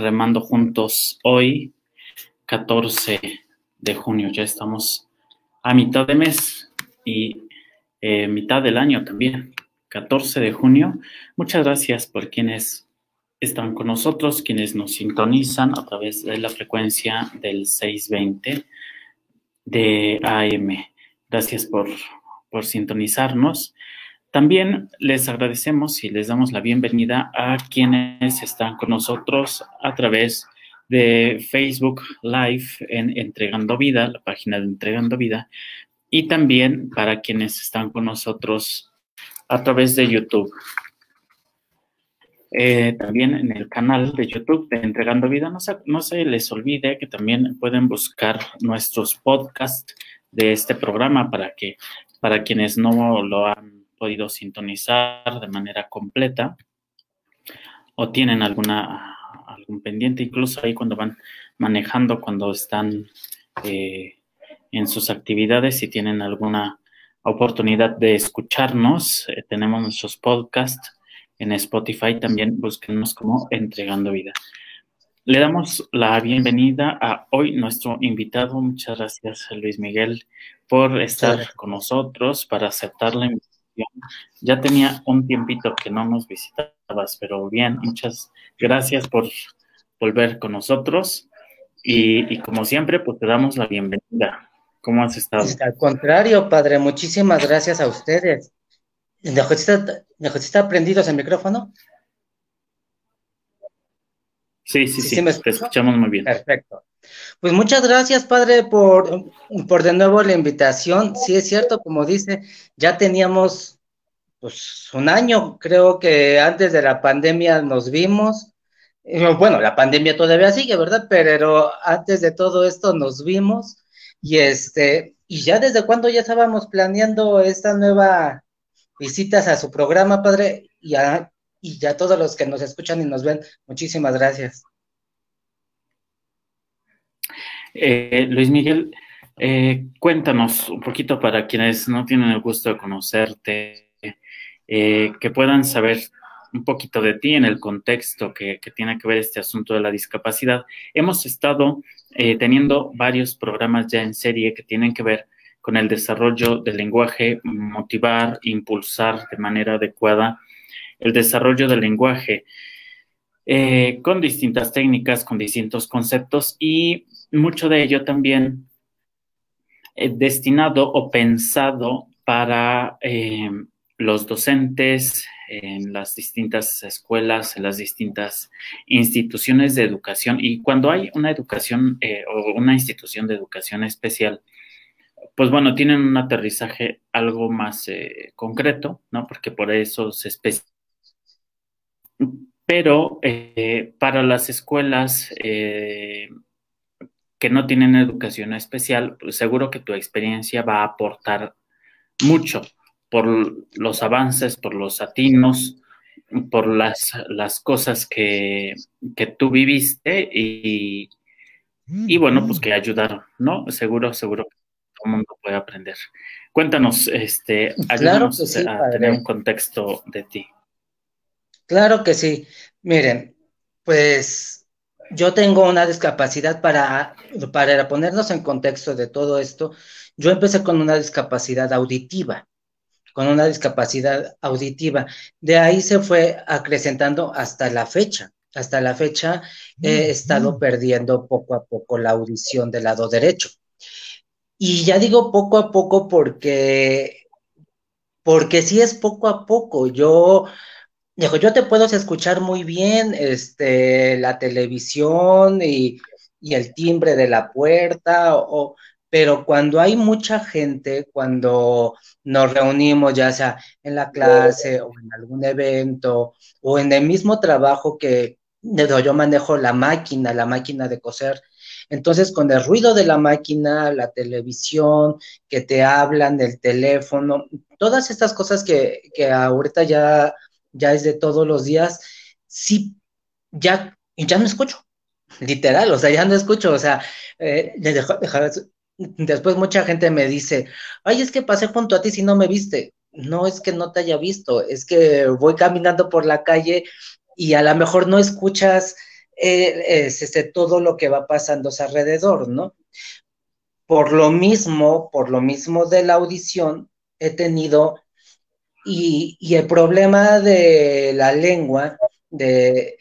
remando juntos hoy, 14 de junio. Ya estamos a mitad de mes y eh, mitad del año también, 14 de junio. Muchas gracias por quienes están con nosotros, quienes nos sintonizan a través de la frecuencia del 620 de AM. Gracias por, por sintonizarnos. También les agradecemos y les damos la bienvenida a quienes están con nosotros a través de Facebook Live en Entregando Vida, la página de Entregando Vida, y también para quienes están con nosotros a través de YouTube. Eh, también en el canal de YouTube de Entregando Vida, no se, no se les olvide que también pueden buscar nuestros podcasts de este programa para que para quienes no lo han podido sintonizar de manera completa o tienen alguna algún pendiente, incluso ahí cuando van manejando, cuando están eh, en sus actividades, y tienen alguna oportunidad de escucharnos, eh, tenemos nuestros podcasts en Spotify, también búsquenos como Entregando Vida. Le damos la bienvenida a hoy nuestro invitado. Muchas gracias, Luis Miguel, por estar con nosotros, para aceptar la invitación ya tenía un tiempito que no nos visitabas, pero bien, muchas gracias por volver con nosotros. Y, como siempre, pues te damos la bienvenida. ¿Cómo has estado? Al contrario, padre, muchísimas gracias a ustedes. ¿Necesita prendidos el micrófono? Sí, sí, sí, te escuchamos muy bien. Perfecto. Pues muchas gracias, padre, por, por de nuevo la invitación. Sí, es cierto, como dice, ya teníamos pues un año, creo que antes de la pandemia nos vimos. Bueno, la pandemia todavía sigue, ¿verdad? Pero antes de todo esto nos vimos y este, y ya desde cuando ya estábamos planeando esta nueva visitas a su programa, padre, y a, y ya todos los que nos escuchan y nos ven, muchísimas gracias. Eh, Luis Miguel, eh, cuéntanos un poquito para quienes no tienen el gusto de conocerte, eh, que puedan saber un poquito de ti en el contexto que, tiene que ver este asunto de la discapacidad. Hemos estado teniendo varios programas ya en serie que tienen que ver con el desarrollo del lenguaje, motivar, impulsar de manera adecuada el desarrollo del lenguaje. con distintas técnicas, con distintos conceptos y mucho de ello también eh, destinado o pensado para eh, los docentes en las distintas escuelas, en las distintas instituciones de educación. Y cuando hay una educación eh, o una institución de educación especial, pues bueno, tienen un aterrizaje algo más concreto, ¿no? Porque por eso se especializa. Pero para las escuelas que no tienen educación especial, pues seguro que tu experiencia va a aportar mucho por los avances, por los atinos, por las, las cosas que, que tú viviste y, y, bueno, pues que ayudaron, ¿no? Seguro, seguro que todo el mundo puede aprender. Cuéntanos, este, ayúdanos a tener un contexto de ti. Claro que sí. Miren, pues yo tengo una discapacidad para, para ponernos en contexto de todo esto. Yo empecé con una discapacidad auditiva, con una discapacidad auditiva. De ahí se fue acrecentando hasta la fecha. Hasta la fecha he estado perdiendo poco a poco la audición del lado derecho. Y ya digo poco a poco porque, porque sí es poco a poco. Yo Dijo, yo te puedo escuchar muy bien, este, la televisión y, el timbre de la puerta, o, pero cuando hay mucha gente, cuando nos reunimos, ya sea en la clase o en algún evento, o en el mismo trabajo que yo manejo la máquina, la máquina de coser, entonces, con el ruido de la máquina, la televisión, que te hablan, el teléfono, todas estas cosas que, que ahorita ya ya es de todos los días, sí, ya, ya no escucho, literal, o sea, ya no escucho, o sea, eh, después mucha gente me dice, ay, es que pasé junto a ti si no me viste. No es que no te haya visto, es que voy caminando por la calle y a lo mejor no escuchas eh, es este, todo lo que va pasando alrededor, ¿no? Por lo mismo, por lo mismo de la audición, he tenido, y, el problema de la lengua, de,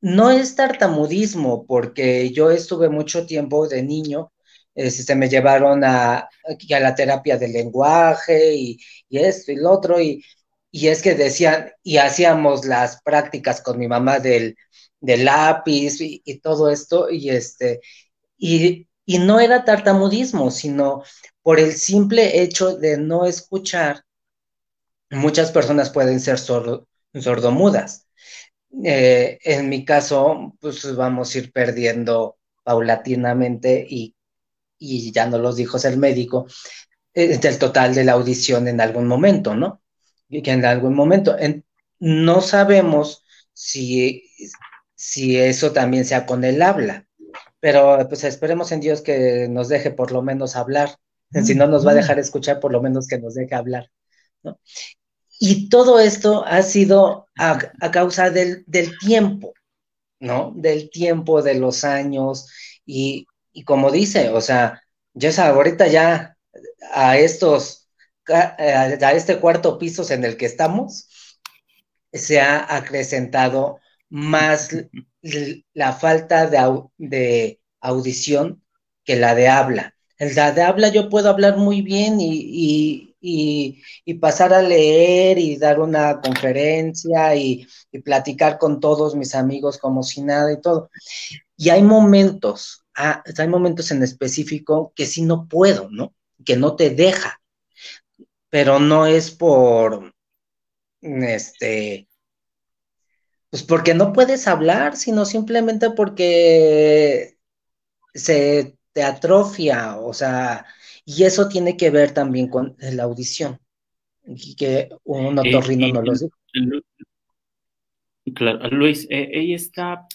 no es tartamudismo, porque yo estuve mucho tiempo de niño, este, me llevaron a, a la terapia del lenguaje y, y esto y lo otro, y, y es que decían, y hacíamos las prácticas con mi mamá del, del lápiz y, y, todo esto, y este, y, y, no era tartamudismo, sino por el simple hecho de no escuchar, muchas personas pueden ser sordo, sordomudas. Eh, en mi caso, pues vamos a ir perdiendo paulatinamente y, y ya no los dijo el médico, eh, del total de la audición en algún momento, ¿no? que en algún momento en, no sabemos si, si eso también sea con el habla, pero pues esperemos en Dios que nos deje por lo menos hablar, si no nos va a dejar escuchar, por lo menos que nos deje hablar, ¿no? Y todo esto ha sido a, a causa del, del, tiempo, ¿no? Del tiempo, de los años, y, y como dice, o sea, ya ahorita ya a estos a este cuarto piso en el que estamos, se ha acrecentado más la falta de, de audición que la de habla. La de habla yo puedo hablar muy bien y, y, y, y pasar a leer y dar una conferencia y, platicar con todos mis amigos como si nada y todo. Y hay momentos, ah, hay momentos en específico que sí no puedo, ¿no? Que no te deja pero no es por, este, pues porque no puedes hablar, sino simplemente porque se te atrofia, o sea, y eso tiene que ver también con la audición, que un otorrino no lo dijo. Claro, Luis, eh, ella está,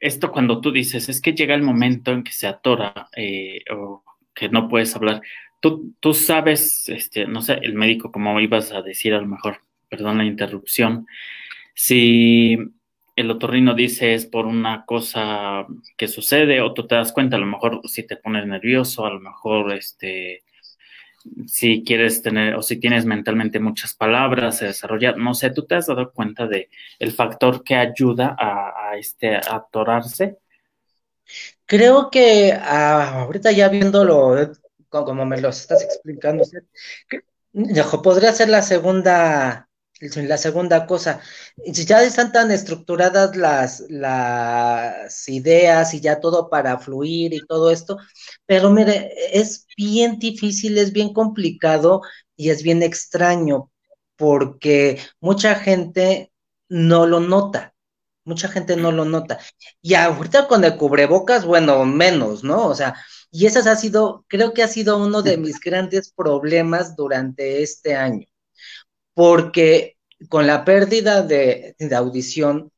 esto cuando tú dices, es que llega el momento en que se atora eh, o que no puedes hablar, Tú, tú sabes, este, no sé, el médico, como ibas a decir a lo mejor, perdón la interrupción, si el otorrino dice es por una cosa que sucede o tú te das cuenta, a lo mejor si te pones nervioso, a lo mejor este, si quieres tener o si tienes mentalmente muchas palabras, se desarrolla, no sé, tú te has dado cuenta de el factor que ayuda a, este, atorarse. Creo que ah, ahorita ya viéndolo como me lo estás explicando, podría ser la segunda, la segunda cosa. Ya están tan estructuradas las, las ideas y ya todo para fluir y todo esto, pero mire, es bien difícil, es bien complicado y es bien extraño porque mucha gente no lo nota. Mucha gente no lo nota. Y ahorita con el cubrebocas, bueno, menos, ¿no? O sea, y ese ha sido, creo que ha sido uno de mis grandes problemas durante este año, porque con la pérdida de, de audición,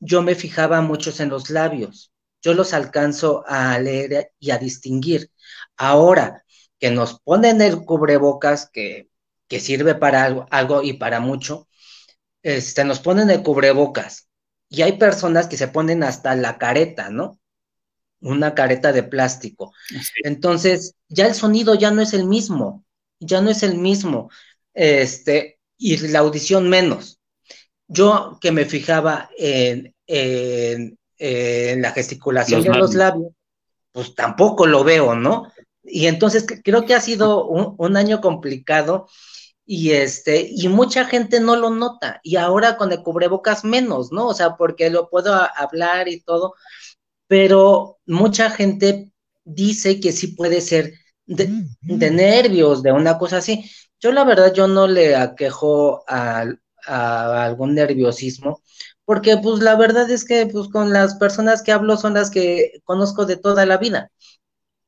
yo me fijaba muchos en los labios, yo los alcanzo a leer y a distinguir. Ahora que nos ponen el cubrebocas, que, que sirve para algo, algo, y para mucho, este, nos ponen el cubrebocas y hay personas que se ponen hasta la careta, ¿no? una careta de plástico. Sí. Entonces, ya el sonido ya no es el mismo, ya no es el mismo, este, y la audición menos. Yo que me fijaba en, en, en la gesticulación los de labios. los labios, pues tampoco lo veo, ¿no? Y entonces creo que ha sido un, un año complicado y este, y mucha gente no lo nota, y ahora con el cubrebocas menos, ¿no? O sea, porque lo puedo hablar y todo, pero mucha gente dice que sí puede ser de, de, nervios, de una cosa así. Yo la verdad, yo no le aquejo a, algún nerviosismo, porque pues la verdad es que pues con las personas que hablo son las que conozco de toda la vida.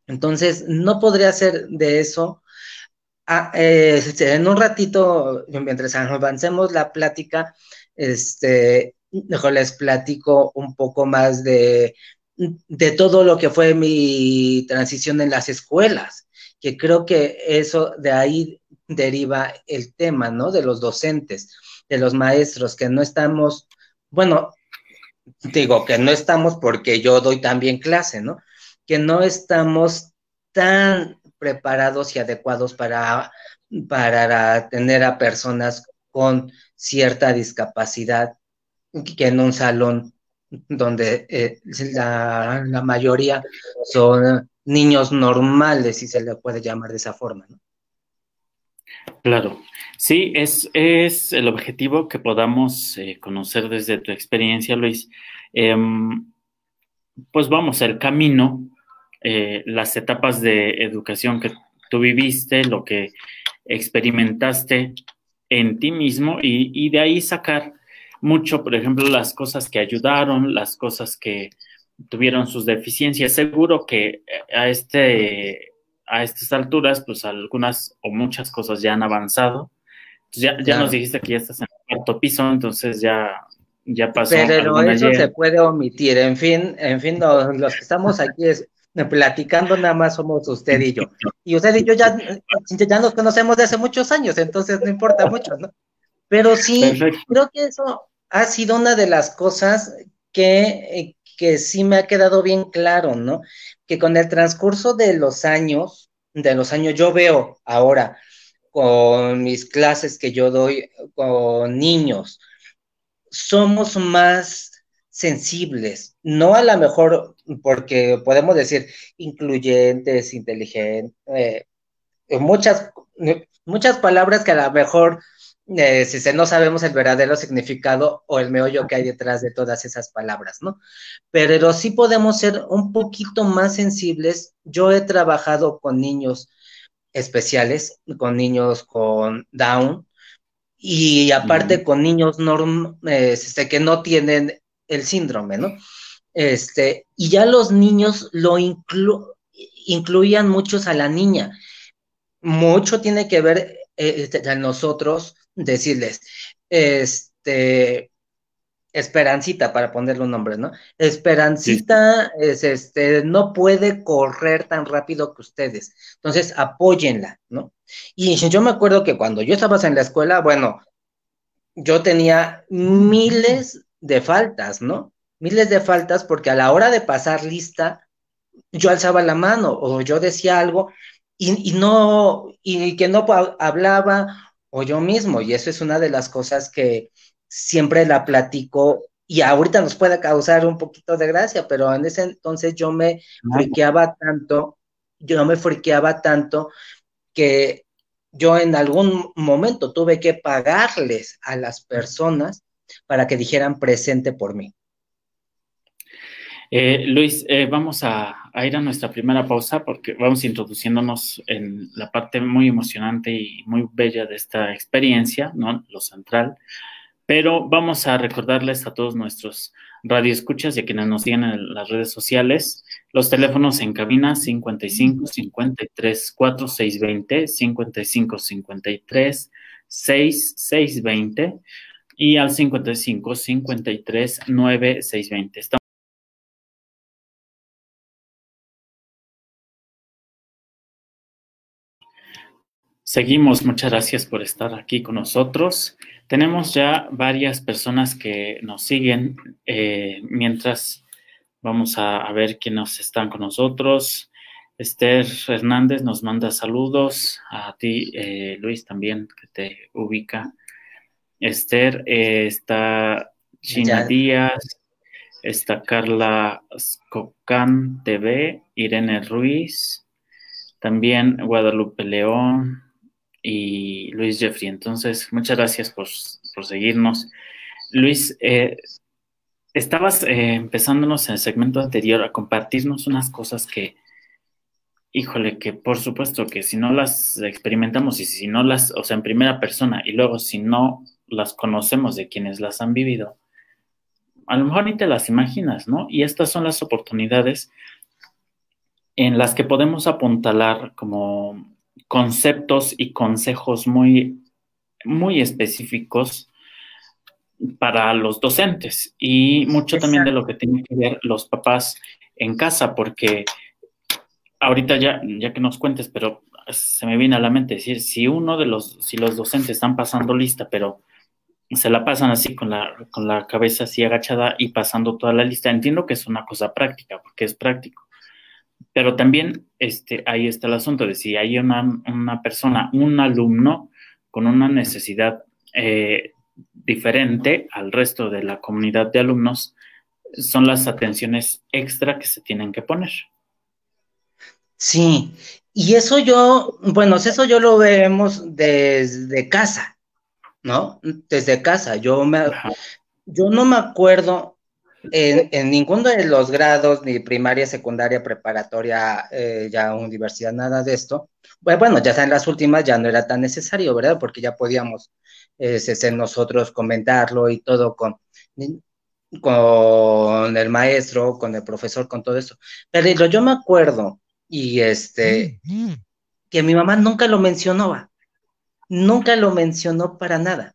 Entonces, no podría ser de eso. Ah, eh, en un ratito, mientras avancemos la plática, este, mejor les platico un poco más de de todo lo que fue mi transición en las escuelas, que creo que eso de ahí deriva el tema, ¿no? De los docentes, de los maestros, que no estamos, bueno, digo que no estamos porque yo doy también clase, ¿no? Que no estamos tan preparados y adecuados para, para tener a personas con cierta discapacidad que en un salón donde eh, la, mayoría son niños normales, si se le puede llamar de esa forma. ¿no? Claro, sí, es, es el objetivo que podamos eh, conocer desde tu experiencia, Luis. Eh, pues vamos, el camino, eh, las etapas de educación que tú viviste, lo que experimentaste en ti mismo y, y de ahí sacar mucho, por ejemplo, las cosas que ayudaron, las cosas que tuvieron sus deficiencias. Seguro que a este a estas alturas, pues algunas o muchas cosas ya han avanzado. ya, ya nos dijiste que ya estás en el cuarto piso, entonces ya, ya pasó. Pero eso se puede omitir. En fin, en fin, los, que estamos aquí es, platicando nada más somos usted y yo. Y usted y yo ya, ya nos conocemos de hace muchos años, entonces no importa mucho, ¿no? Pero sí, creo que eso ha sido una de las cosas que, que sí me ha quedado bien claro, ¿no? Que con el transcurso de los años, de los años, yo veo ahora con mis clases que yo doy con niños, somos más sensibles, no a lo mejor porque podemos decir incluyentes, inteligentes, eh, muchas, muchas palabras que a lo mejor eh, si no sabemos el verdadero significado o el meollo que hay detrás de todas esas palabras, ¿no? Pero sí podemos ser un poquito más sensibles. Yo he trabajado con niños especiales, con niños con Down y aparte con niños norm, este, que no tienen el síndrome, ¿no? Este, y ya los niños lo incluían muchos a la niña. Mucho tiene que ver eh, este, nosotros decirles, este, Esperancita, para ponerle un nombre, ¿no? Esperancita es, este, no puede correr tan rápido que ustedes. Entonces, apóyenla, ¿no? Y yo me acuerdo que cuando yo estaba en la escuela, bueno, yo tenía miles de faltas, ¿no? Miles de faltas porque a la hora de pasar lista, yo alzaba la mano o yo decía algo y, y no, y que no hablaba o yo mismo, y eso es una de las cosas que siempre la platico y ahorita nos puede causar un poquito de gracia, pero en ese entonces yo me friqueaba tanto, yo me friqueaba tanto que yo en algún momento tuve que pagarles a las personas para que dijeran presente por mí. Eh, Luis, eh, vamos a, ir a nuestra primera pausa porque vamos introduciéndonos en la parte muy emocionante y muy bella de esta experiencia, ¿no? Lo central. Pero vamos a recordarles a todos nuestros radioescuchas y a quienes nos siguen en las redes sociales, los teléfonos en cabina 55 53 4620, 55 53 6620 y al 55 53 9620. Seguimos, muchas gracias por estar aquí con nosotros. Tenemos ya varias personas que nos siguen eh, mientras vamos a, ver quiénes están con nosotros. Esther Hernández nos manda saludos, a ti eh, Luis también que te ubica. Esther, eh, está China Díaz, está Carla Scocán TV, Irene Ruiz, también Guadalupe León, y Luis Jeffrey. Entonces, muchas gracias por, seguirnos. Luis, eh, estabas eh, empezándonos en el segmento anterior a compartirnos unas cosas que, híjole, que por supuesto que si no las experimentamos y si no las, o sea, en primera persona y luego si no las conocemos de quienes las han vivido, a lo mejor ni te las imaginas, ¿no? Y estas son las oportunidades en las que podemos apuntalar como conceptos y consejos muy, muy específicos para los docentes y mucho también de lo que tienen que ver los papás en casa, porque ahorita ya, ya que nos cuentes, pero se me viene a la mente decir, si uno de los, si los docentes están pasando lista, pero se la pasan así con la, con la cabeza así agachada y pasando toda la lista. Entiendo que es una cosa práctica, porque es práctico. Pero también este, ahí está el asunto de si hay una, una persona, un alumno con una necesidad eh, diferente al resto de la comunidad de alumnos, son las atenciones extra que se tienen que poner. Sí, y eso yo, bueno, eso yo lo vemos desde casa, ¿no? Desde casa. Yo me, yo no me acuerdo en, ninguno de los grados, ni primaria, secundaria, preparatoria, eh, ya universidad, nada de esto. Bueno, ya en las últimas ya no era tan necesario, ¿verdad? Porque ya podíamos eh, nosotros comentarlo y todo con, con el maestro, con el profesor, con todo eso. Pero yo me acuerdo, y este, que mi mamá nunca lo mencionó, nunca lo mencionó para nada.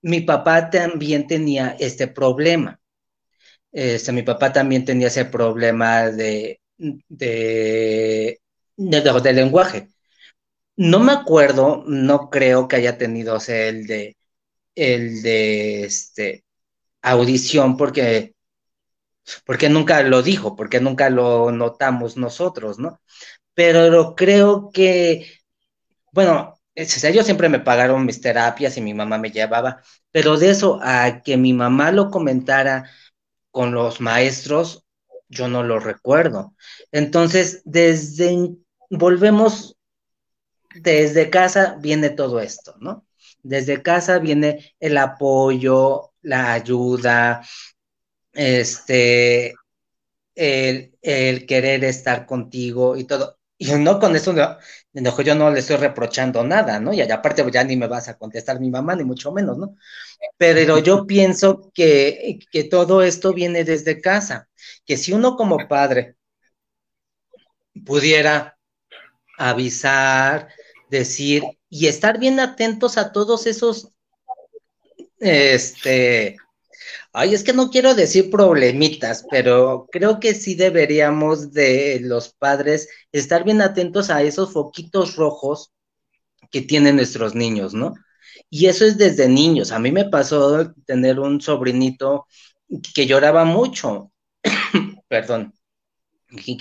Mi papá también tenía este problema. Este, mi papá también tenía ese problema de, de, de, lenguaje. No me acuerdo, no creo que haya tenido el de el de este audición porque porque nunca lo dijo, porque nunca lo notamos nosotros, ¿no? Pero creo que, bueno, ellos siempre me pagaron mis terapias y mi mamá me llevaba, pero de eso a que mi mamá lo comentara con los maestros, yo no lo recuerdo. Entonces, desde, volvemos, desde casa viene todo esto, ¿no? Desde casa viene el apoyo, la ayuda, este, el, el querer estar contigo y todo. Y no con eso, no, yo no le estoy reprochando nada, ¿no? Y aparte ya ni me vas a contestar mi mamá, ni mucho menos, ¿no? Pero yo pienso que, que todo esto viene desde casa, que si uno como padre pudiera avisar, decir y estar bien atentos a todos esos, este, Ay, es que no quiero decir problemitas, pero creo que sí deberíamos de los padres estar bien atentos a esos foquitos rojos que tienen nuestros niños, ¿no? Y eso es desde niños. A mí me pasó tener un sobrinito que lloraba mucho, perdón,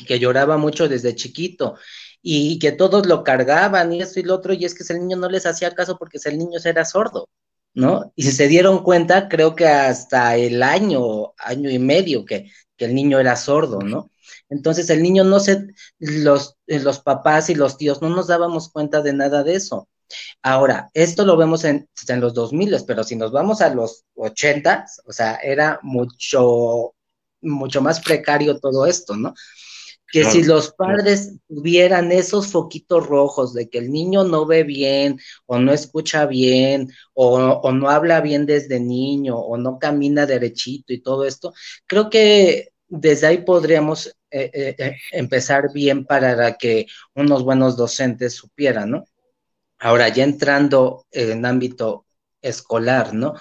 que, lloraba mucho desde chiquito y que todos lo cargaban y esto y lo otro, y es que el niño no les hacía caso porque el niño era sordo. ¿No? Y si se dieron cuenta, creo que hasta el año, año y medio que, el niño era sordo, ¿no? Entonces el niño no se, los, los papás y los tíos no nos dábamos cuenta de nada de eso. Ahora, esto lo vemos en, en los 2000, pero si nos vamos a los 80, o sea, era mucho, mucho más precario todo esto, ¿no? Que si los padres tuvieran esos foquitos rojos de que el niño no ve bien o no escucha bien o, no habla bien desde niño o no camina derechito y todo esto, creo que desde ahí podríamos eh, eh, eh, empezar bien para que unos buenos docentes supieran, ¿no? Ahora, ya entrando en ámbito escolar, ¿no?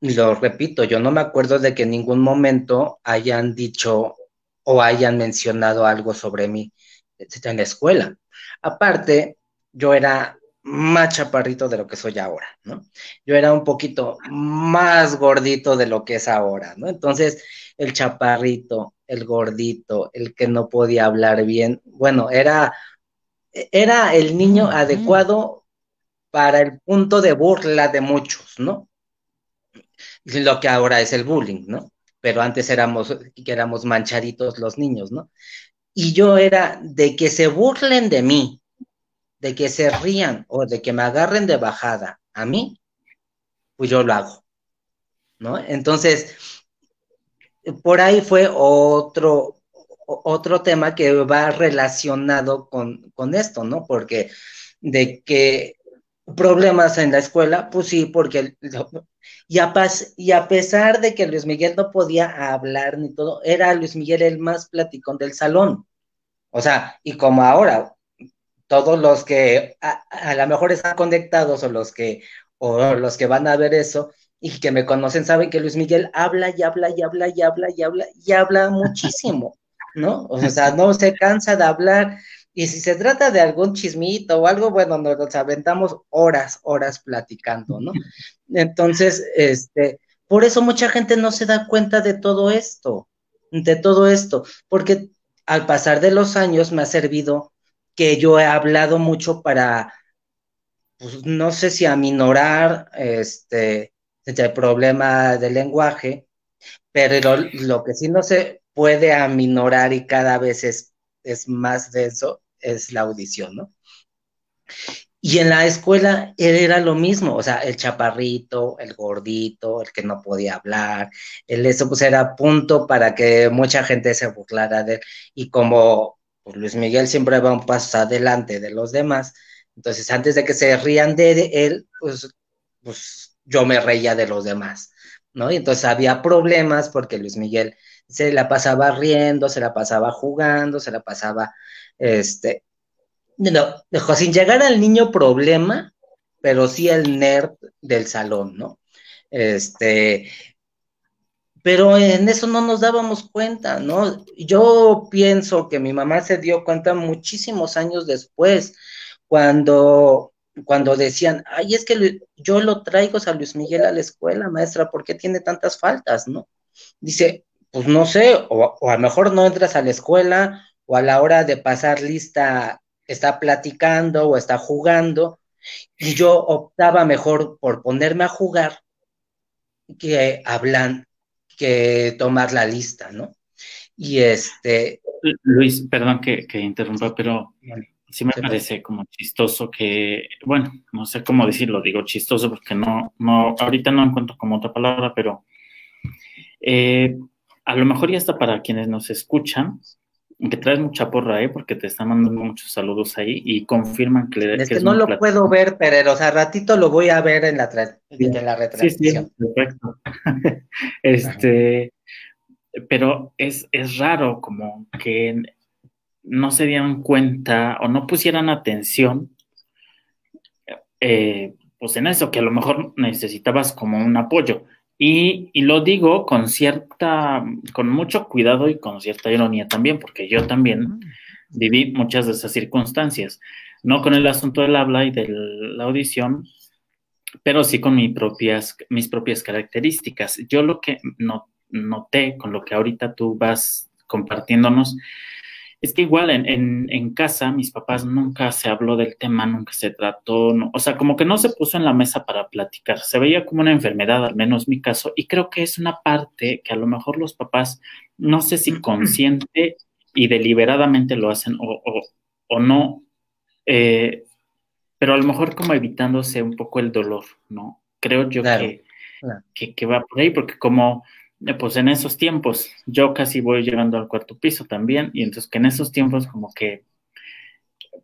Lo repito, yo no me acuerdo de que en ningún momento hayan dicho o hayan mencionado algo sobre mí en la escuela. Aparte, yo era más chaparrito de lo que soy ahora, ¿no? Yo era un poquito más gordito de lo que es ahora, ¿no? Entonces, el chaparrito, el gordito, el que no podía hablar bien, bueno, era, era el niño adecuado para el punto de burla de muchos, ¿no? Lo que ahora es el bullying, ¿no? Pero antes éramos, que éramos manchaditos los niños, ¿no? Y yo era de que se burlen de mí, de que se rían o de que me agarren de bajada a mí, pues yo lo hago, ¿no? Entonces, por ahí fue otro, otro tema que va relacionado con, con esto, ¿no? Porque de que problemas en la escuela, pues sí, porque y a, a pesar de que Luis Miguel no podía hablar ni todo, era Luis Miguel el más platicón del salón. O sea, y como ahora, todos los que a, lo mejor están conectados o los que, o los que van a ver eso y que me conocen saben que Luis Miguel habla y habla y habla y habla y habla y habla muchísimo, ¿no? O sea, no se cansa de hablar Y si se trata de algún chismito o algo, bueno, nos aventamos horas, horas platicando, ¿no? Entonces, este, por eso mucha gente no se da cuenta de todo esto, de todo esto, porque al pasar de los años me ha servido que yo he hablado mucho para, pues, no sé si aminorar este, el problema del lenguaje, pero lo, que sí no se puede aminorar y cada vez es, es más denso es la audición, ¿no? Y en la escuela era lo mismo, o sea, el chaparrito, el gordito, el que no podía hablar, el eso pues era punto para que mucha gente se burlara de él. Y como pues, Luis Miguel siempre va un paso adelante de los demás, entonces antes de que se rían de él, pues, pues yo me reía de los demás, ¿no? Y entonces había problemas porque Luis Miguel se la pasaba riendo, se la pasaba jugando, se la pasaba este, no, dejó sin llegar al niño problema, pero sí el nerd del salón, ¿no? Este, pero en eso no nos dábamos cuenta, ¿no? Yo pienso que mi mamá se dio cuenta muchísimos años después, cuando, cuando decían, ay, es que yo lo traigo a Luis Miguel a la escuela, maestra, ¿por qué tiene tantas faltas, no? Dice, pues no sé, o, o a lo mejor no entras a la escuela, o a la hora de pasar lista está platicando o está jugando, y yo optaba mejor por ponerme a jugar que hablan, que tomar la lista, ¿no? Y este... Luis, perdón que, interrumpa, pero sí me parece como chistoso que, bueno, no sé cómo decirlo, digo chistoso porque no, no, ahorita no encuentro como otra palabra, pero eh, a lo mejor ya está para quienes nos escuchan, que traes mucha porra, ¿eh? Porque te están mandando muchos saludos ahí y confirman que... Es que, no lo puedo ver, pero o sea, ratito lo voy a ver en la, en la retransmisión. Sí, sí, perfecto. este, pero es, es raro como que no se dieran cuenta o no pusieran atención eh, pues en eso, que a lo mejor necesitabas como un apoyo. Y, lo digo con cierta, con mucho cuidado y con cierta ironía también, porque yo también viví muchas de esas circunstancias, no con el asunto del habla y de la audición, pero sí con mis propias, mis propias características. Yo lo que noté con lo que ahorita tú vas compartiéndonos es que igual en, casa mis papás nunca se habló del tema, nunca se trató, o sea, como que no se puso en la mesa para platicar, se veía como una enfermedad, al menos mi caso, y creo que es una parte que a lo mejor los papás, no sé si consciente y deliberadamente lo hacen o, no, eh, pero a lo mejor como evitándose un poco el dolor, ¿no? Creo yo que, que va por ahí, porque como pues en esos tiempos, yo casi voy llegando al cuarto piso también, y entonces que en esos tiempos como que,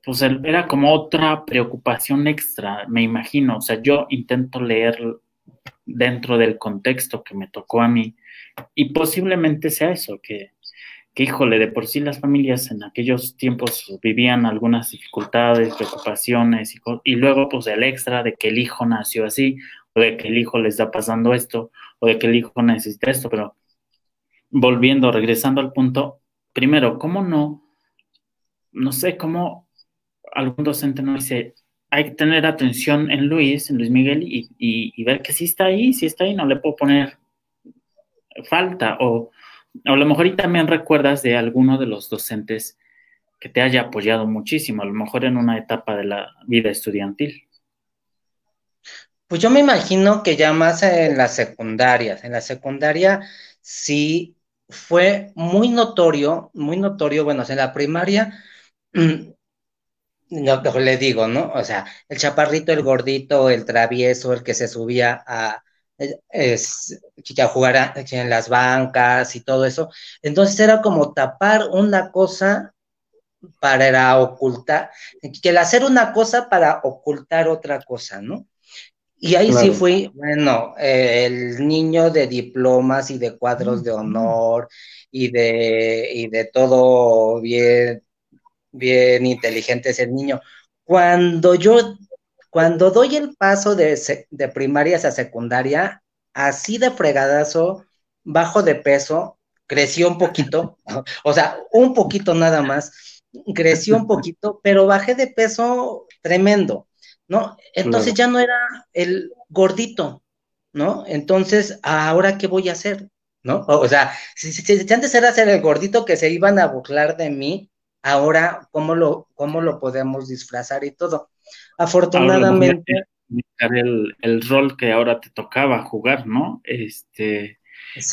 pues era como otra preocupación extra, me imagino, o sea, yo intento leer dentro del contexto que me tocó a mí, y posiblemente sea eso, que, que híjole, de por sí las familias en aquellos tiempos vivían algunas dificultades, preocupaciones, y, y luego pues el extra de que el hijo nació así, o de que el hijo le está pasando esto, o de que el hijo necesita esto, pero volviendo, regresando al punto, primero, ¿cómo no? No sé cómo algún docente no dice, hay que tener atención en Luis, en Luis Miguel, y, ver que si está ahí, si está ahí, no le puedo poner falta, o, o a lo mejor y también recuerdas de alguno de los docentes que te haya apoyado muchísimo, a lo mejor en una etapa de la vida estudiantil. Pues yo me imagino que ya más en las secundarias, en la secundaria sí fue muy notorio, muy notorio, bueno, en la primaria, no, le digo, ¿no? O sea, el chaparrito, el gordito, el travieso, el que se subía a, es, a jugar en las bancas y todo eso. Entonces era como tapar una cosa para ocultar, que el hacer una cosa para ocultar otra cosa, ¿no? Y ahí sí fui, bueno, el niño de diplomas y de cuadros de honor y de, y de todo bien, bien inteligente es el niño. Cuando yo, cuando doy el paso de, de primaria a secundaria, así de fregadazo, bajo de peso, creció un poquito, o sea, un poquito nada más, creció un poquito, pero bajé de peso tremendo, ¿no? Entonces ya no era el gordito, ¿no? Entonces, ¿ahora qué voy a hacer? ¿No? O, sea, si, antes era ser el gordito que se iban a burlar de mí, ahora, ¿cómo lo, cómo lo podemos disfrazar y todo? Afortunadamente. El, el, rol que ahora te tocaba jugar, ¿no? Este,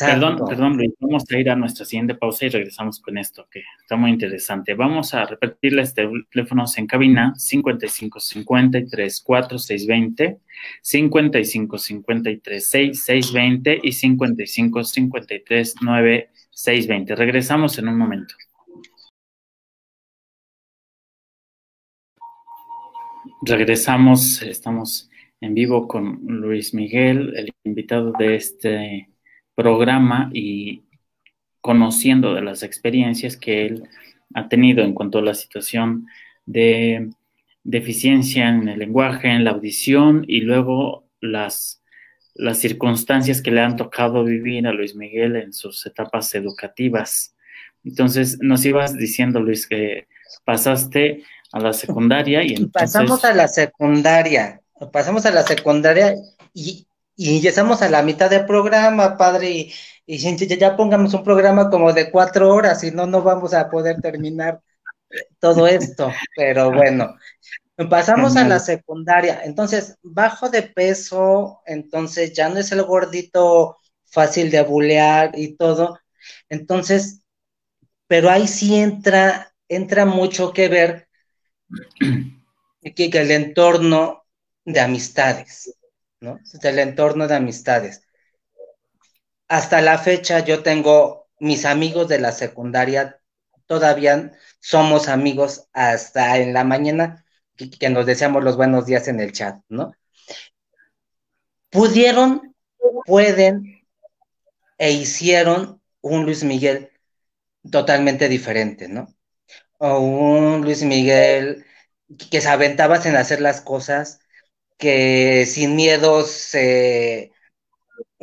Perdón, perdón, Luis, vamos a ir a nuestra siguiente pausa y regresamos con esto, que está muy interesante. Vamos a repetirles teléfonos en cabina 55 53 4 620, 55 53 6 620 y 55 53 9 620. Regresamos en un momento. Regresamos, estamos en vivo con Luis Miguel, el invitado de este programa y conociendo de las experiencias que él ha tenido en cuanto a la situación de deficiencia en el lenguaje, en la audición y luego las, las circunstancias que le han tocado vivir a Luis Miguel en sus etapas educativas. Entonces, nos ibas diciendo, Luis, que pasaste a la secundaria y entonces... Pasamos a la secundaria, pasamos a la secundaria y, y ya estamos a la mitad del programa, padre, y, y ya, ya, pongamos un programa como de cuatro horas, si no, no vamos a poder terminar todo esto. Pero bueno, pasamos a la secundaria. Entonces, bajo de peso, entonces ya no es el gordito fácil de bulear y todo. Entonces, pero ahí sí entra, entra mucho que ver que, que el entorno de amistades. ¿No? Del entorno de amistades. Hasta la fecha yo tengo mis amigos de la secundaria, todavía somos amigos hasta en la mañana, que, nos deseamos los buenos días en el chat, ¿no? Pudieron, pueden e hicieron un Luis Miguel totalmente diferente, ¿no? O un Luis Miguel que se aventabas en hacer las cosas que sin miedos,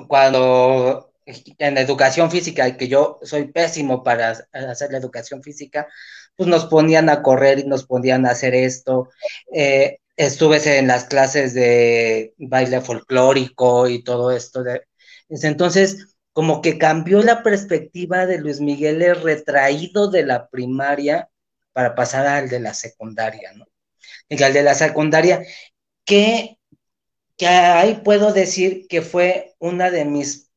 cuando en educación física, que yo soy pésimo para hacer la educación física, pues nos ponían a correr y nos ponían a hacer esto. Eh, estuve en las clases de baile folclórico y todo esto. De, entonces, como que cambió la perspectiva de Luis Miguel el retraído de la primaria para pasar al de la secundaria, ¿no? Y al de la secundaria, que, ahí puedo decir que fue una de mis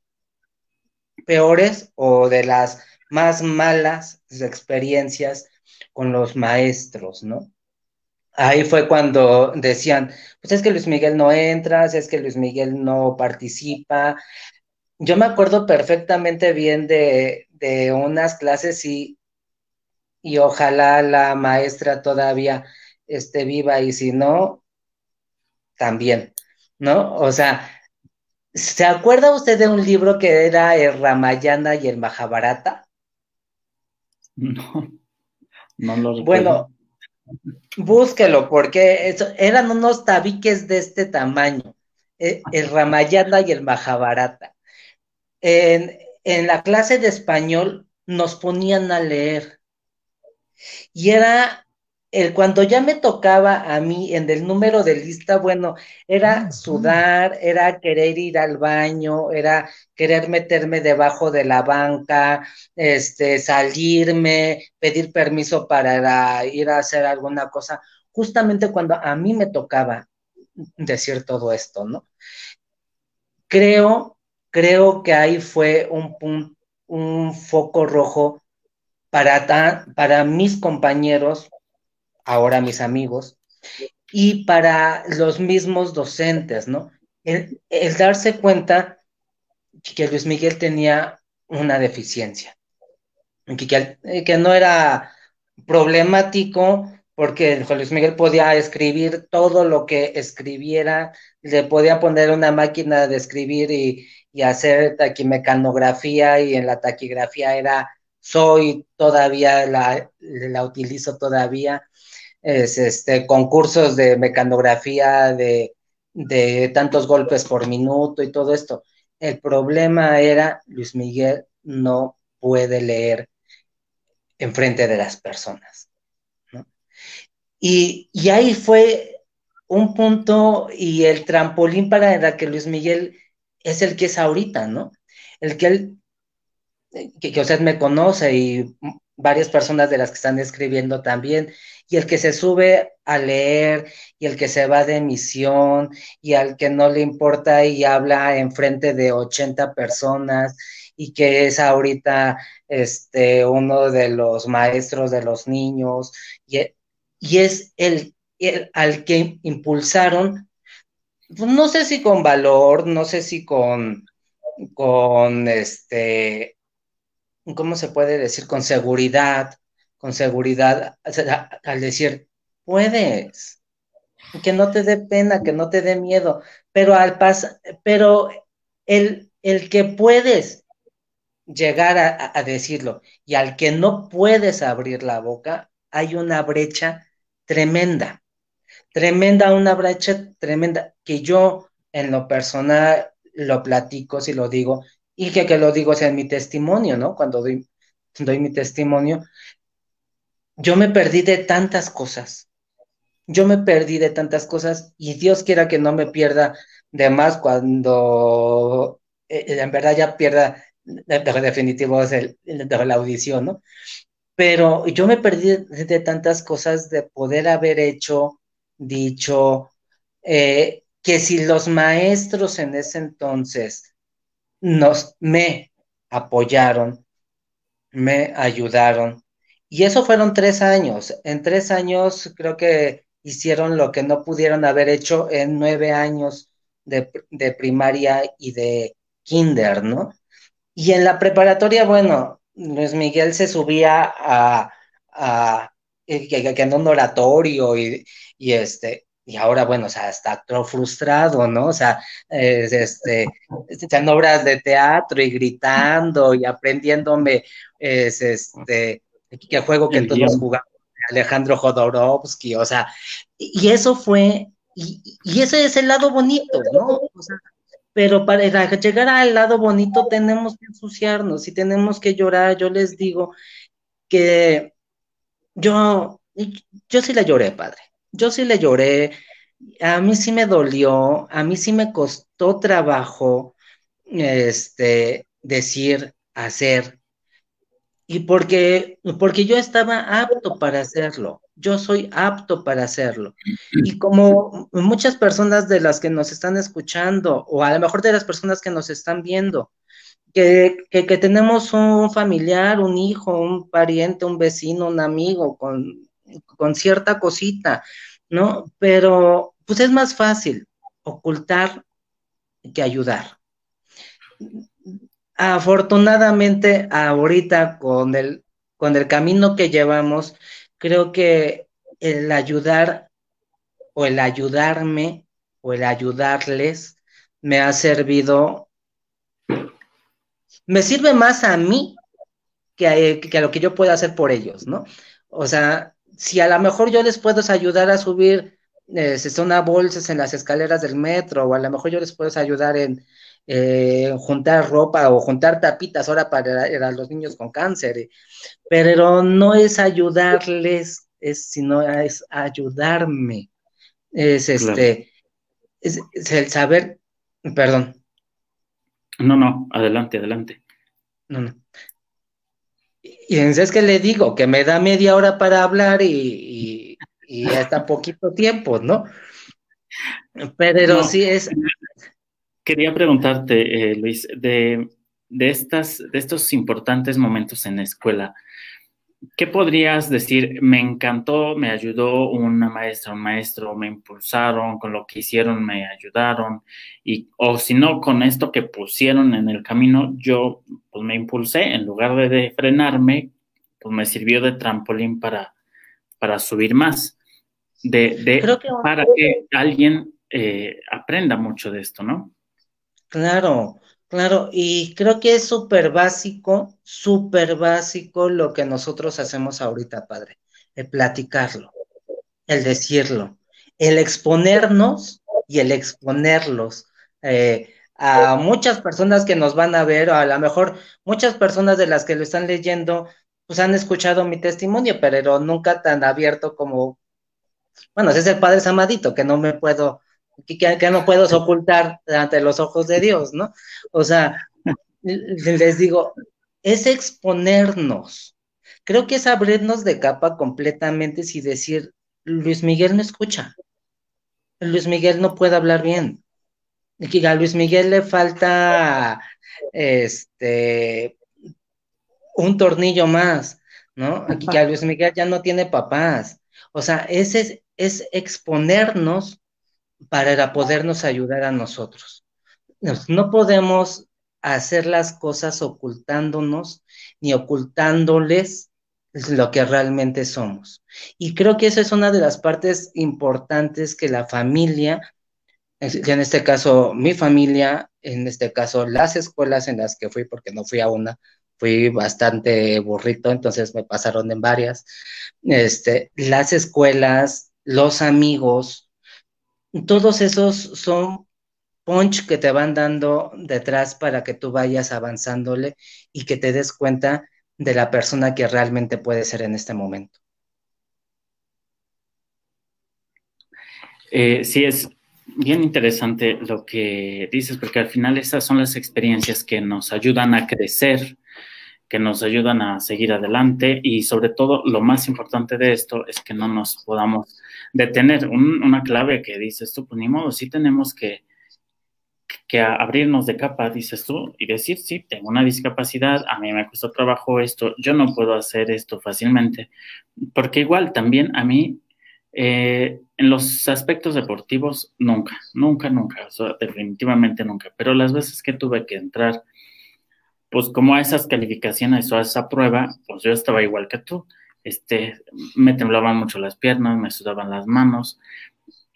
peores o de las más malas experiencias con los maestros, ¿no? Ahí fue cuando decían, pues es que Luis Miguel no entra, es que Luis Miguel no participa. Yo me acuerdo perfectamente bien de, de unas clases y, y ojalá la maestra todavía esté viva y si no, también, ¿no? O sea, ¿se acuerda usted de un libro que era el Ramayana y el Mahabharata? No, no lo recuerdo. Bueno, búsquelo, porque eran unos tabiques de este tamaño, eh, el Ramayana y el Mahabharata. En, en la clase de español nos ponían a leer y era el, cuando ya me tocaba a mí en el número de lista, bueno, era sudar, era querer ir al baño, era querer meterme debajo de la banca, este, salirme, pedir permiso para ir a hacer alguna cosa, justamente cuando a mí me tocaba decir todo esto, ¿no? Creo, creo que ahí fue un, un foco rojo para, para mis compañeros ahora mis amigos, y para los mismos docentes, ¿no? El, darse cuenta que Luis Miguel tenía una deficiencia, que, que, no era problemático porque Luis Miguel podía escribir todo lo que escribiera, le podía poner una máquina de escribir y, y hacer taquimecanografía y en la taquigrafía era soy todavía, la, la utilizo todavía, es, este, concursos de mecanografía, de, de tantos golpes por minuto y todo esto. El problema era, Luis Miguel no puede leer enfrente de las personas. Y, y ahí fue un punto y el trampolín para que Luis Miguel es el que es ahorita, ¿no? El que él, que, usted me conoce y varias personas de las que están escribiendo también, y el que se sube a leer, y el que se va de misión, y al que no le importa y habla en frente de 80 personas, y que es ahorita este, uno de los maestros de los niños, y, y es el al que impulsaron, no sé si con valor, no sé si con, con este, ¿cómo se puede decir? Con seguridad, con seguridad, al decir, puedes, que no te dé pena, que no te dé miedo, pero al pas pero el, el que puedes llegar a, a, decirlo y al que no puedes abrir la boca, hay una brecha tremenda tremenda, una brecha tremenda que yo en lo personal lo platico, si lo digo, y que, lo digo sea en mi testimonio, ¿no? Cuando doy, doy mi testimonio, yo me perdí de tantas cosas. Yo me perdí de tantas cosas y Dios quiera que no me pierda de más cuando eh, en verdad ya pierda de, definitivo es el, de la audición, ¿no? Pero yo me perdí de, de tantas cosas de poder haber hecho dicho eh, que si los maestros en ese entonces nos me apoyaron, me ayudaron, y eso fueron tres años. En tres años creo que hicieron lo que no pudieron haber hecho en nueve años de, de primaria y de kinder, ¿no? Y en la preparatoria, bueno, Luis Miguel se subía a, a, que en un oratorio y, y este, y ahora, bueno, o sea, está todo frustrado, ¿no? O sea, es, este, están obras de teatro y gritando y aprendiéndome, es, este, que juego que todos jugamos, Alejandro Jodorowsky, o sea, y eso fue, y, y, ese es el lado bonito, ¿no? O sea, pero para llegar al lado bonito tenemos que ensuciarnos y tenemos que llorar. Yo les digo que yo, yo sí la lloré, padre yo sí le lloré, a mí sí me dolió, a mí sí me costó trabajo este, decir, hacer, y porque, porque yo estaba apto para hacerlo, yo soy apto para hacerlo. Y como muchas personas de las que nos están escuchando, o a lo mejor de las personas que nos están viendo, que, que, que tenemos un familiar, un hijo, un pariente, un vecino, un amigo con con cierta cosita, ¿no? Pero pues es más fácil ocultar que ayudar. Afortunadamente, ahorita con el, con el camino que llevamos, creo que el ayudar o el ayudarme o el ayudarles me ha servido, me sirve más a mí que a, que a lo que yo pueda hacer por ellos, ¿no? O sea, si a lo mejor yo les puedo ayudar a subir eh, una bolsas en las escaleras del metro, o a lo mejor yo les puedo ayudar en eh, juntar ropa o juntar tapitas ahora para, los niños con cáncer, eh, pero no es ayudarles, es, sino es ayudarme. Es este, es, el saber, perdón. No, no, adelante, adelante. No, no. Y es que le digo que me da media hora para hablar y, y, hasta poquito tiempo, ¿no? Pero sí es. Quería preguntarte, eh, Luis, de, de, estas, de estos importantes momentos en la escuela, ¿qué podrías decir? Me encantó, me ayudó una maestra, un maestro, me impulsaron, con lo que hicieron me ayudaron, y, o si no, con esto que pusieron en el camino, yo pues, me impulsé, en lugar de, frenarme, pues me sirvió de trampolín para, para subir más, de, de para que alguien eh, aprenda mucho de esto, ¿no? Claro, Claro, y creo que es súper básico, súper básico lo que nosotros hacemos ahorita, padre, el platicarlo, el decirlo, el exponernos y el exponerlos eh, a muchas personas que nos van a ver, o a lo mejor muchas personas de las que lo están leyendo, pues han escuchado mi testimonio, pero nunca tan abierto como Bueno, ese es el Padre Samadito, que no me puedo, que, que no puedo ocultar ante los ojos de Dios, ¿no? O sea, les digo, es exponernos. Creo que es abrirnos de capa completamente y decir, Luis Miguel no escucha. Luis Miguel no puede hablar bien. Y a Luis Miguel le falta este un tornillo más, ¿no? Aquí que a Luis Miguel ya no tiene papás. O sea, ese es, es exponernos para podernos ayudar a nosotros. No podemos hacer las cosas ocultándonos ni ocultándoles lo que realmente somos. Y creo que esa es una de las partes importantes que la familia, en este caso mi familia, en este caso las escuelas en las que fui, porque no fui a una, fui bastante burrito, entonces me pasaron en varias, este, las escuelas, los amigos, todos esos son punch que te van dando detrás para que tú vayas avanzándole y que te des cuenta de la persona que realmente puede ser en este momento. Eh, sí, es bien interesante lo que dices, porque al final esas son las experiencias que nos ayudan a crecer, que nos ayudan a seguir adelante y sobre todo lo más importante de esto es que no nos podamos detener. una clave que dices tú, pues ni modo, sí tenemos que que abrirnos de capa, dices tú, y decir, sí, tengo una discapacidad, a mí me costó trabajo esto, yo no puedo hacer esto fácilmente, porque igual también a mí, eh, en los aspectos deportivos, nunca, nunca, nunca, definitivamente nunca, pero las veces que tuve que entrar, pues como a esas calificaciones o a esa prueba, pues yo estaba igual que tú, este, me temblaban mucho las piernas, me sudaban las manos,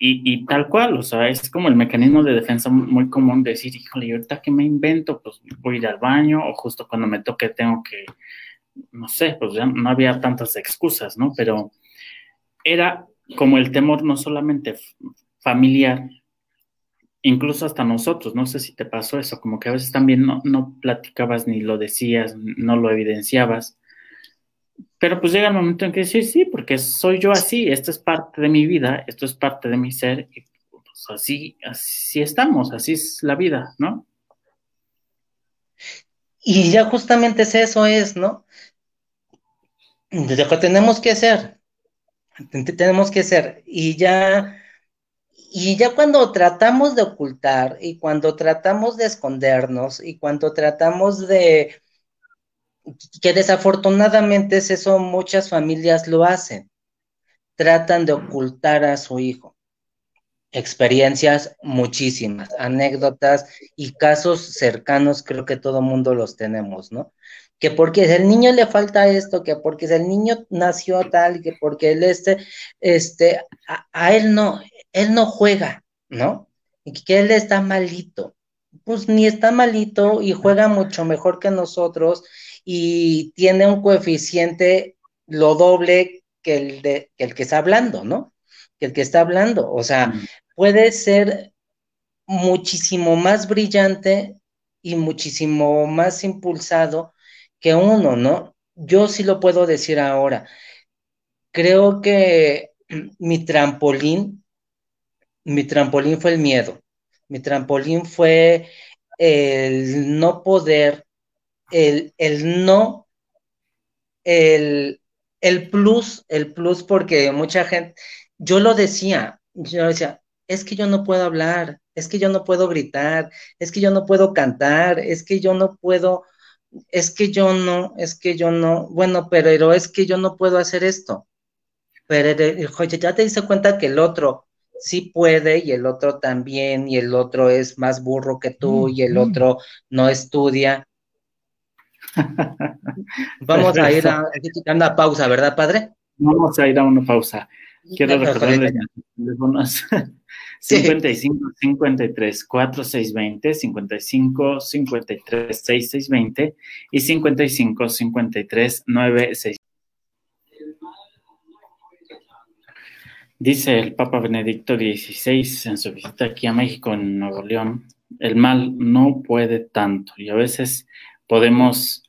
y, tal cual, o sea, es como el mecanismo de defensa muy común decir, híjole, ¿y ahorita que me invento? Pues voy a ir al baño o justo cuando me toque tengo que, no sé, pues ya no había tantas excusas, ¿no? Pero era como el temor no solamente familiar, incluso hasta nosotros, no sé si te pasó eso, como que a veces también no, no platicabas ni lo decías, no lo evidenciabas, pero pues llega el momento en que sí, sí, porque soy yo así, esto es parte de mi vida, esto es parte de mi ser, y pues así, así estamos, así es la vida, ¿no? Y ya justamente es eso, es, ¿no? Lo que tenemos que hacer, tenemos que hacer, y ya, y ya cuando tratamos de ocultar, y cuando tratamos de escondernos, y cuando tratamos de que desafortunadamente es eso, muchas familias lo hacen, tratan de ocultar a su hijo. Experiencias muchísimas, anécdotas y casos cercanos, creo que todo mundo los tenemos, ¿no? Que porque el niño le falta esto, que porque el niño nació tal, que porque él este, este, a, a él no, él no juega, ¿no? Y que él está malito. Pues ni está malito y juega mucho mejor que nosotros y tiene un coeficiente lo doble que el, de, que, el que está hablando, ¿no? Que el que está hablando. O sea, puede ser muchísimo más brillante y muchísimo más impulsado que uno, ¿no? Yo sí lo puedo decir ahora. Creo que mi trampolín, mi trampolín fue el miedo. Mi trampolín fue el no poder el, el no, el, el plus, el plus porque mucha gente, yo lo decía, yo decía, es que yo no puedo hablar, es que yo no puedo gritar, es que yo no puedo cantar, es que yo no puedo, es que yo no, es que yo no, bueno, pero es que yo no puedo hacer esto. Pero ya te diste cuenta que el otro sí puede y el otro también y el otro es más burro que tú y el otro no estudia. Vamos a ir a, una pausa, ¿verdad, padre? Vamos a ir a una pausa. Quiero recordarles teléfonos 55 53 4620, 55 53 6620 y 55 53 96. Dice el Papa Benedicto XVI en su visita aquí a México, en Nuevo León, el mal no puede tanto y a veces podemos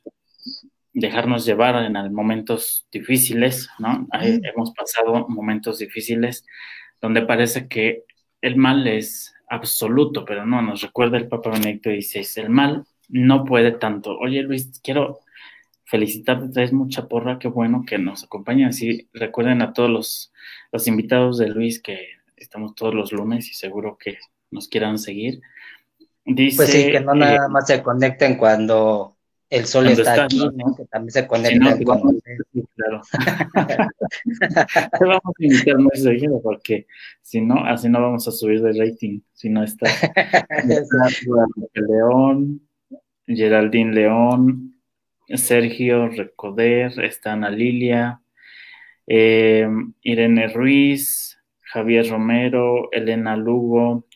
dejarnos llevar en momentos difíciles, ¿no? hemos pasado momentos difíciles donde parece que el mal es absoluto, pero no, nos recuerda el Papa Benedicto XVI, el mal no puede tanto. Oye Luis, quiero felicitarte, traes mucha porra, qué bueno que nos acompañen. Así recuerden a todos los, los invitados de Luis que estamos todos los lunes y seguro que nos quieran seguir. Dice, pues sí, que no nada eh, más se conecten cuando el sol está, aquí, ¿no? que también se conecten sí, cuando... claro. Te vamos a invitar muy seguido porque si no, así no vamos a subir de rating, si no está, León, Geraldine León, Sergio Recoder, está Ana Lilia, eh, Irene Ruiz, Javier Romero, Elena Lugo,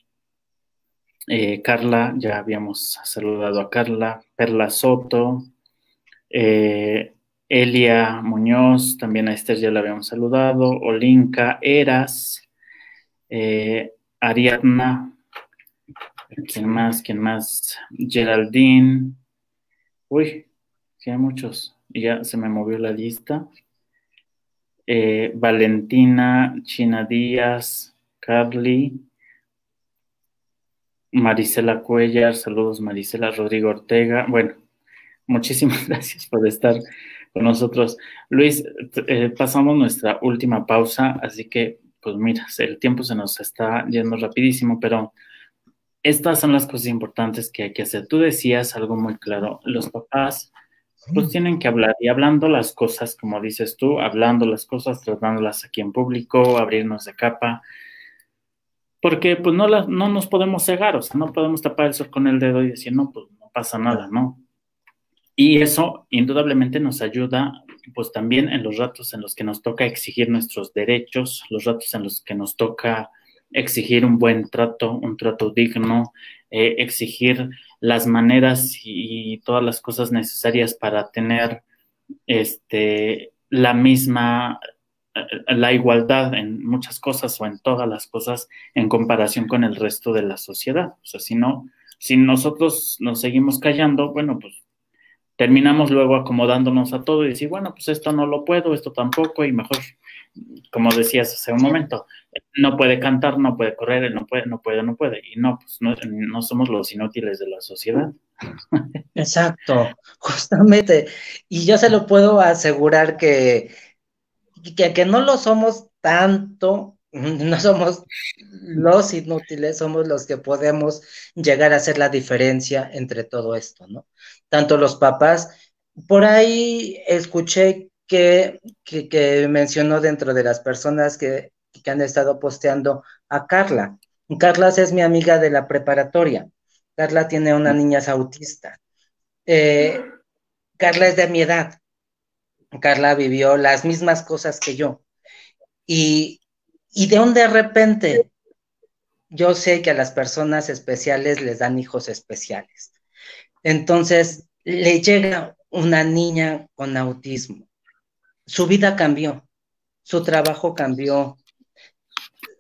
eh, Carla, ya habíamos saludado a Carla, Perla Soto, eh, Elia Muñoz, también a Esther ya la habíamos saludado, Olinka Eras, eh, Ariadna, ¿quién más? ¿Quién más? Geraldine, uy, sí hay muchos, ya se me movió la lista. Valentina, China Díaz, Carly, Marisela Cuellar, saludos Marisela, Rodrigo Ortega. Bueno, muchísimas gracias por estar con nosotros. Luis, eh, pasamos nuestra última pausa, así que, pues mira, el tiempo se nos está yendo rapidísimo, pero estas son las cosas importantes que hay que hacer. Tú decías algo muy claro, los papás pues tienen que hablar y hablando las cosas, como dices tú, hablando las cosas, tratándolas aquí en público, abrirnos de capa, porque pues no, no nos podemos cegar, o sea, no podemos tapar el sol con el dedo y decir, no, pues no pasa nada, ¿no? Y eso indudablemente nos ayuda, pues también en los ratos en los que nos toca exigir nuestros derechos, los ratos en los que nos toca exigir un buen trato, un trato digno, eh, exigir las maneras y todas las cosas necesarias para tener este, la misma la igualdad en muchas cosas o en todas las cosas en comparación con el resto de la sociedad. O sea, si no, si nosotros nos seguimos callando, bueno, pues terminamos luego acomodándonos a todo y decir, bueno, pues esto no lo puedo, esto tampoco, y mejor, como decías hace un momento, no puede cantar, no puede correr, no puede, no puede, no puede. Y no, pues no, no somos los inútiles de la sociedad. Exacto, justamente. Y yo se lo puedo asegurar que que, que no lo somos tanto, no somos los inútiles, somos los que podemos llegar a hacer la diferencia entre todo esto, ¿no? Tanto los papás, por ahí escuché que, que, mencionó dentro de las personas que, que, han estado posteando a Carla. Carla es mi amiga de la preparatoria. Carla tiene una niña autista. Eh, Carla es de mi edad. Carla vivió las mismas cosas que yo. Y, y de un de repente, yo sé que a las personas especiales les dan hijos especiales. Entonces, le llega una niña con autismo. Su vida cambió, su trabajo cambió,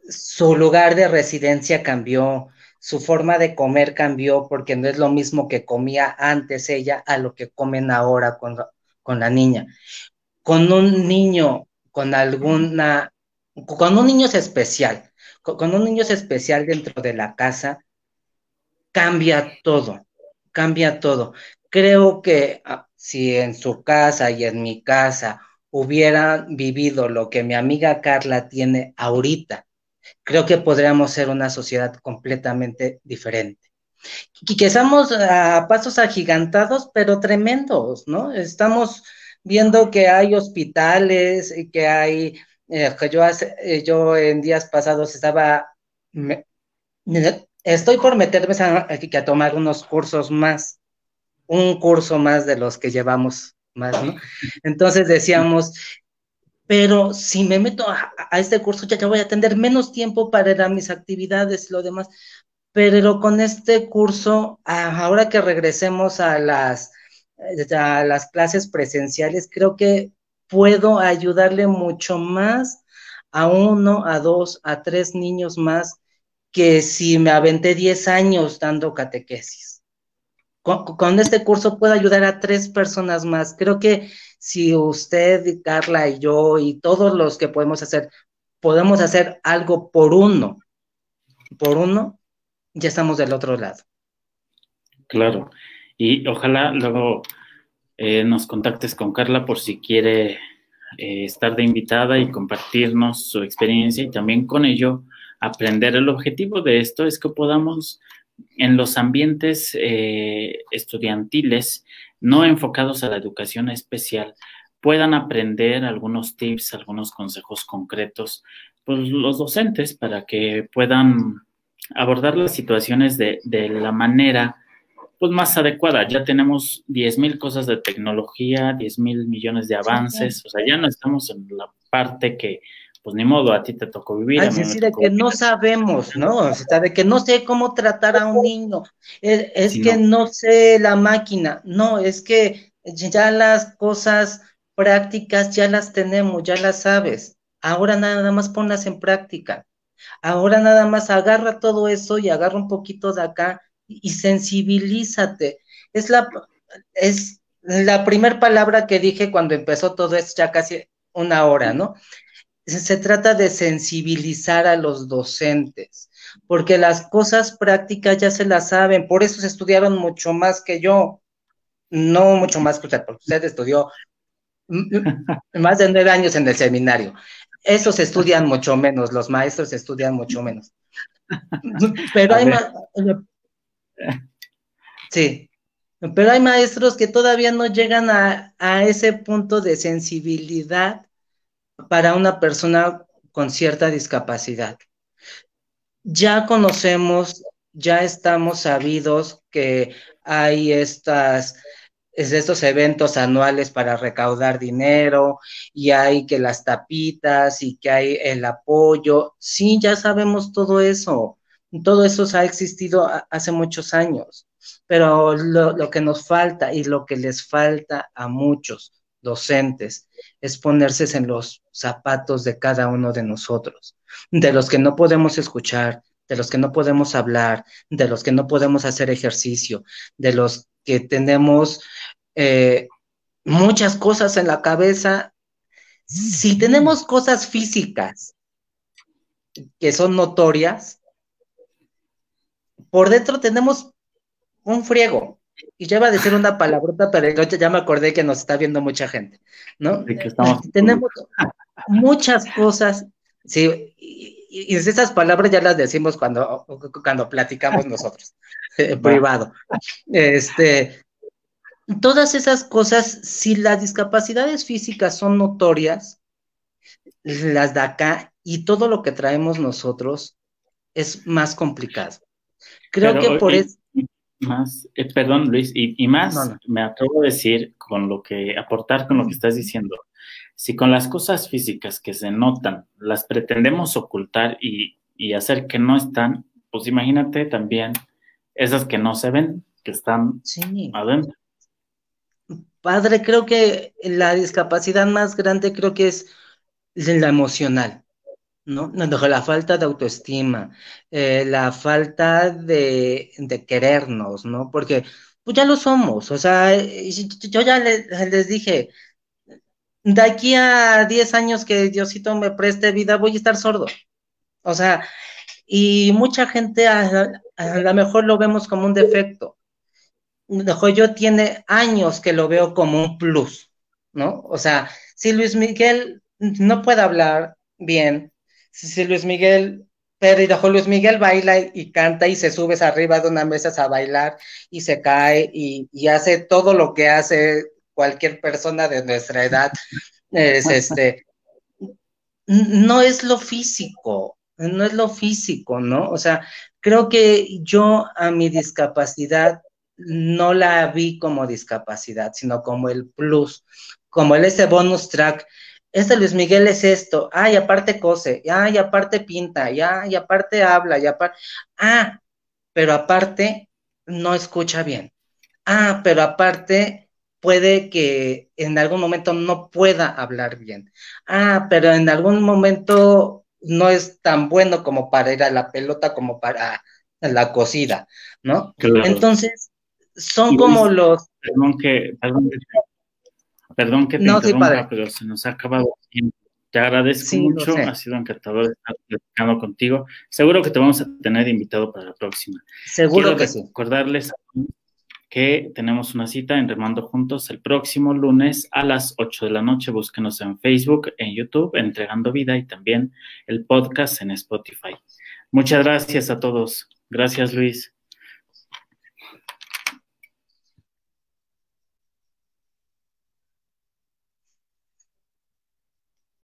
su lugar de residencia cambió, su forma de comer cambió porque no es lo mismo que comía antes ella a lo que comen ahora con, con la niña. Con un niño con alguna, con un niño especial, con, un niño especial dentro de la casa, cambia todo, cambia todo. Creo que ah, si en su casa y en mi casa hubieran vivido lo que mi amiga Carla tiene ahorita, creo que podríamos ser una sociedad completamente diferente. Y que estamos a pasos agigantados, pero tremendos, ¿no? Estamos viendo que hay hospitales, y que hay, eh, que yo, hace, eh, yo en días pasados estaba, estoy por meterme a, a, tomar unos cursos más, un curso más de los que llevamos más, ¿no? Entonces decíamos, pero si me meto a, este curso ya, ya voy a tener menos tiempo para ir a mis actividades y lo demás pero con este curso, ahora que regresemos a las, a las clases presenciales, creo que puedo ayudarle mucho más a uno, a dos, a tres niños más que si me aventé 10 años dando catequesis. con, este curso puedo ayudar a tres personas más. Creo que si usted, Carla y yo y todos los que podemos hacer, podemos hacer algo por uno, por uno, ya estamos del otro lado. Claro. Y ojalá luego eh, nos contactes con Carla por si quiere eh, estar de invitada y compartirnos su experiencia y también con ello aprender. El objetivo de esto es que podamos en los ambientes eh, estudiantiles no enfocados a la educación especial puedan aprender algunos tips, algunos consejos concretos, pues los docentes para que puedan abordar las situaciones de, de la manera pues más adecuada. Ya tenemos 10 mil cosas de tecnología, 10 mil millones de avances, o sea, ya no estamos en la parte que pues ni modo, a ti te tocó vivir. Es decir, de que no sabemos, ¿no? O sea, de que no sé cómo tratar a un niño, es, que no. sé la máquina, no, es que ya las cosas prácticas ya las tenemos, ya las sabes, ahora nada más ponlas en práctica, ahora nada más agarra todo eso y agarra un poquito de acá y sensibilízate. Es la, es la primera palabra que dije cuando empezó todo esto, ya casi una hora, ¿no? se trata de sensibilizar a los docentes, porque las cosas prácticas ya se las saben, por eso se estudiaron mucho más que yo, no mucho más que usted, porque usted estudió más de nueve años en el seminario. Esos estudian mucho menos, los maestros estudian mucho menos. Pero hay más... Sí, pero hay maestros que todavía no llegan a, a ese punto de sensibilidad para una persona con cierta discapacidad. Ya conocemos, ya estamos sabidos que hay estas, estos eventos anuales para recaudar dinero y hay que las tapitas y que hay el apoyo. Sí, ya sabemos todo eso. Todo eso ha existido hace muchos años, pero lo, lo que nos falta y lo que les falta a muchos docentes es ponerse en los zapatos de cada uno de nosotros, de los que no podemos escuchar, de los que no podemos hablar, de los que no podemos hacer ejercicio, de los que tenemos eh, muchas cosas en la cabeza. Si tenemos cosas físicas que son notorias, por dentro tenemos un friego, y ya iba a decir una palabrota, pero ya me acordé que nos está viendo mucha gente, ¿no? Tenemos muchas cosas, sí, y, esas palabras ya las decimos cuando, cuando platicamos nosotros, en privado. Este, todas esas cosas, si las discapacidades físicas son notorias, las de acá y todo lo que traemos nosotros es más complicado. Creo que por eso más, eh, perdón Luis, y, más me atrevo a decir con lo que, aportar con lo que estás diciendo. Si con las cosas físicas que se notan las pretendemos ocultar y, hacer que no están, pues imagínate también esas que no se ven, que están adentro. Padre, creo que la discapacidad más grande creo que es la emocional. ¿no? La falta de autoestima, eh, la falta de, querernos, ¿no? Porque pues ya lo somos, o sea, yo ya les, dije, de aquí a 10 años que Diosito me preste vida, voy a estar sordo. O sea, y mucha gente a, lo mejor lo vemos como un defecto. Yo tiene años que lo veo como un plus, ¿no? O sea, si Luis Miguel no puede hablar bien, si Luis Miguel, pero y Luis Miguel baila y, canta y se subes arriba de una mesa a bailar y se cae y, hace todo lo que hace cualquier persona de nuestra edad. Es este, no es lo físico, no es lo físico, ¿no? O sea, creo que yo a mi discapacidad no la vi como discapacidad, sino como el plus, como el ese bonus track este Luis Miguel es esto, ay, aparte cose, ay, aparte pinta, ya, y aparte habla, y aparte, ah, pero aparte no escucha bien. Ah, pero aparte puede que en algún momento no pueda hablar bien. Ah, pero en algún momento no es tan bueno como para ir a la pelota como para la cocida, ¿no? Entonces, son como los... Perdón que, perdón, que te interrumpa, pero se nos ha acabado Te agradezco mucho, ha sido encantador estar platicando contigo. Seguro que te vamos a tener invitado para la próxima. Seguro que sí. Que tenemos una cita en Remando Juntos el próximo lunes a las 8 de la noche. Búsquenos en Facebook, en YouTube, Entregando Vida y también el podcast en Spotify. Muchas gracias a todos. Gracias, Luis.